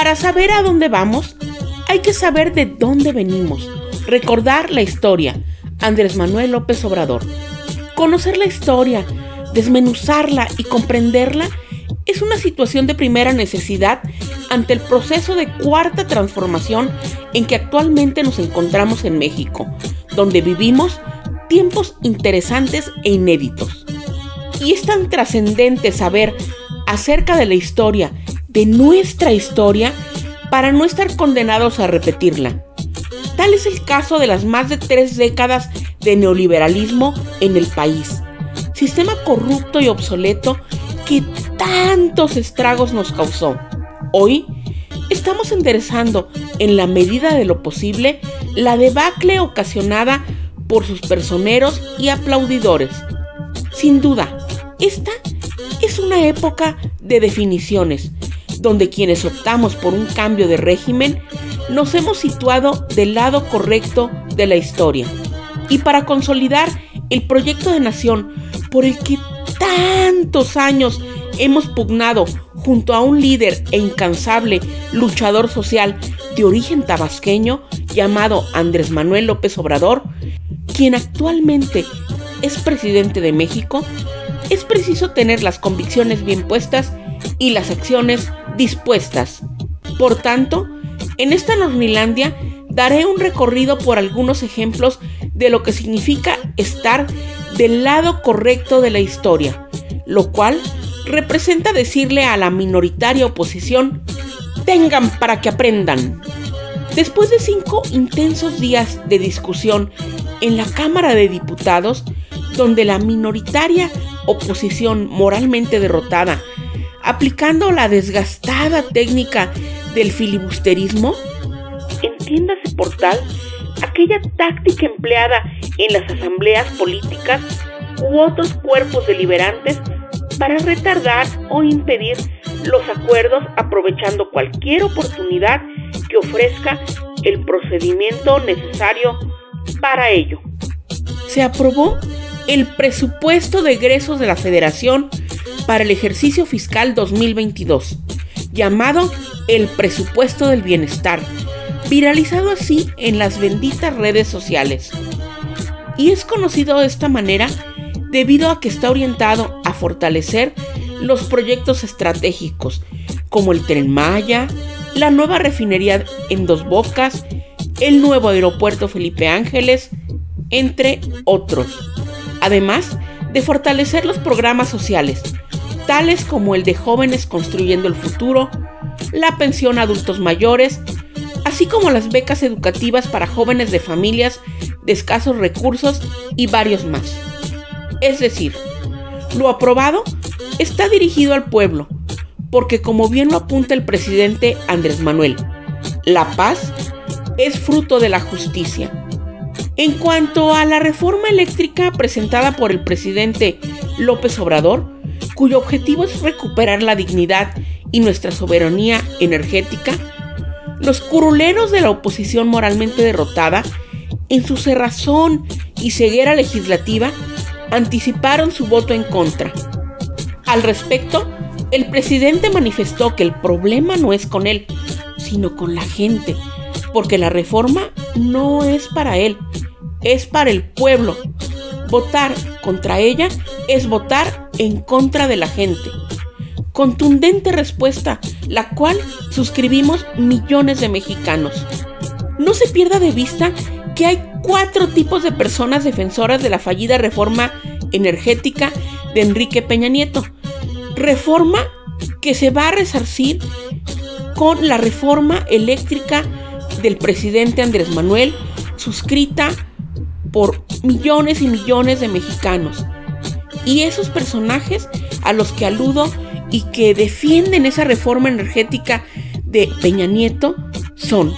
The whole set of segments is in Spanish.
Para saber a dónde vamos, hay que saber de dónde venimos, recordar la historia. Andrés Manuel López Obrador. Conocer la historia, desmenuzarla y comprenderla es una situación de primera necesidad ante el proceso de cuarta transformación en que actualmente nos encontramos en México, donde vivimos tiempos interesantes e inéditos. Y es tan trascendente saber acerca de la historia de nuestra historia para no estar condenados a repetirla. Tal es el caso de las más de tres décadas de neoliberalismo en el país, sistema corrupto y obsoleto que tantos estragos nos causó. Hoy estamos enderezando, en la medida de lo posible, la debacle ocasionada por sus personeros y aplaudidores. Sin duda, esta es una época de definiciones, donde quienes optamos por un cambio de régimen nos hemos situado del lado correcto de la historia. Y para consolidar el proyecto de nación por el que tantos años hemos pugnado junto a un líder e incansable luchador social de origen tabasqueño llamado Andrés Manuel López Obrador, quien actualmente es presidente de México, es preciso tener las convicciones bien puestas y las acciones dispuestas. Por tanto, en esta Normilandia daré un recorrido por algunos ejemplos de lo que significa estar del lado correcto de la historia, lo cual representa decirle a la minoritaria oposición, tengan para que aprendan. Después de cinco intensos días de discusión en la Cámara de Diputados, donde la minoritaria oposición moralmente derrotada aplicando la desgastada técnica del filibusterismo? Entiéndase por tal aquella táctica empleada en las asambleas políticas u otros cuerpos deliberantes para retardar o impedir los acuerdos aprovechando cualquier oportunidad que ofrezca el procedimiento necesario para ello. Se aprobó el presupuesto de egresos de la Federación para el ejercicio fiscal 2022, llamado el presupuesto del bienestar, viralizado así en las benditas redes sociales. Y es conocido de esta manera debido a que está orientado a fortalecer los proyectos estratégicos como el tren Maya, la nueva refinería en Dos Bocas, el nuevo aeropuerto Felipe Ángeles, entre otros. Además de fortalecer los programas sociales, tales como el de jóvenes construyendo el futuro, la pensión a adultos mayores, así como las becas educativas para jóvenes de familias de escasos recursos y varios más. Es decir, lo aprobado está dirigido al pueblo, porque como bien lo apunta el presidente Andrés Manuel, la paz es fruto de la justicia. En cuanto a la reforma eléctrica presentada por el presidente López Obrador, cuyo objetivo es recuperar la dignidad y nuestra soberanía energética, los curuleros de la oposición moralmente derrotada, en su cerrazón y ceguera legislativa, anticiparon su voto en contra. Al respecto, el presidente manifestó que el problema no es con él, sino con la gente, porque la reforma no es para él, es para el pueblo. Votar contra ella es votar en contra de la gente. Contundente respuesta, la cual suscribimos millones de mexicanos. No se pierda de vista que hay cuatro tipos de personas defensoras de la fallida reforma energética de Enrique Peña Nieto. Reforma que se va a resarcir con la reforma eléctrica del presidente Andrés Manuel, suscrita por millones y millones de mexicanos. Y esos personajes a los que aludo y que defienden esa reforma energética de Peña Nieto son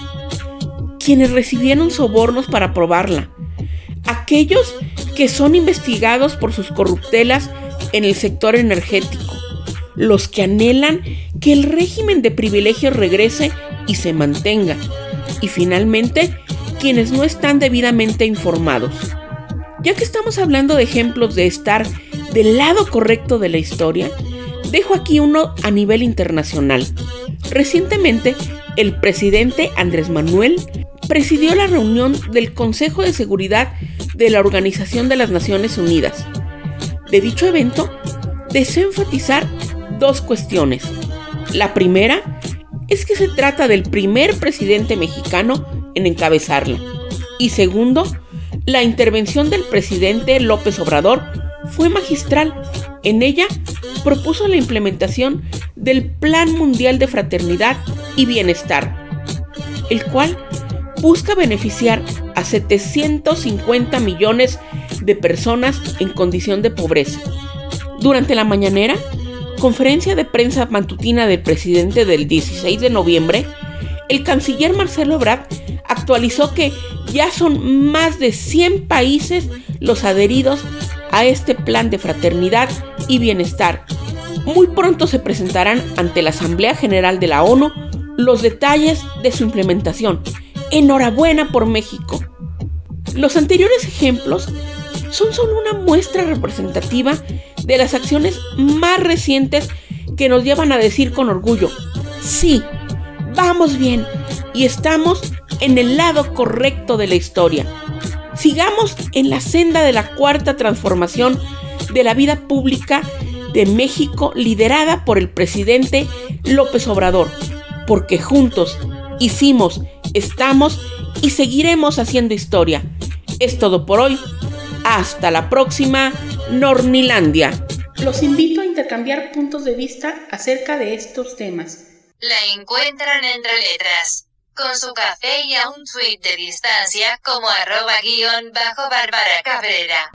quienes recibieron sobornos para aprobarla, aquellos que son investigados por sus corruptelas en el sector energético, los que anhelan que el régimen de privilegios regrese y se mantenga, y finalmente quienes no están debidamente informados. Ya que estamos hablando de ejemplos de estar del lado correcto de la historia, dejo aquí uno a nivel internacional. Recientemente, el presidente Andrés Manuel presidió la reunión del Consejo de Seguridad de la Organización de las Naciones Unidas. De dicho evento, deseo enfatizar dos cuestiones. La primera es que se trata del primer presidente mexicano en encabezarla. Y segundo, la intervención del presidente López Obrador fue magistral. En ella propuso la implementación del Plan Mundial de Fraternidad y Bienestar, el cual busca beneficiar a 750 millones de personas en condición de pobreza. Durante la mañanera, conferencia de prensa matutina del presidente del 16 de noviembre, el canciller Marcelo Ebrard actualizó que ya son más de 100 países los adheridos a este plan de fraternidad y bienestar. Muy pronto se presentarán ante la Asamblea General de la ONU los detalles de su implementación. Enhorabuena por México. Los anteriores ejemplos son solo una muestra representativa de las acciones más recientes que nos llevan a decir con orgullo, sí, vamos bien y estamos en el lado correcto de la historia. Sigamos en la senda de la cuarta transformación de la vida pública de México liderada por el presidente López Obrador, porque juntos hicimos, estamos y seguiremos haciendo historia. Es todo por hoy. Hasta la próxima, Nornilandia. Los invito a intercambiar puntos de vista acerca de estos temas. La encuentran entre letras, con su café y a un tweet de distancia como arroba guion bajo Bárbara Cabrera.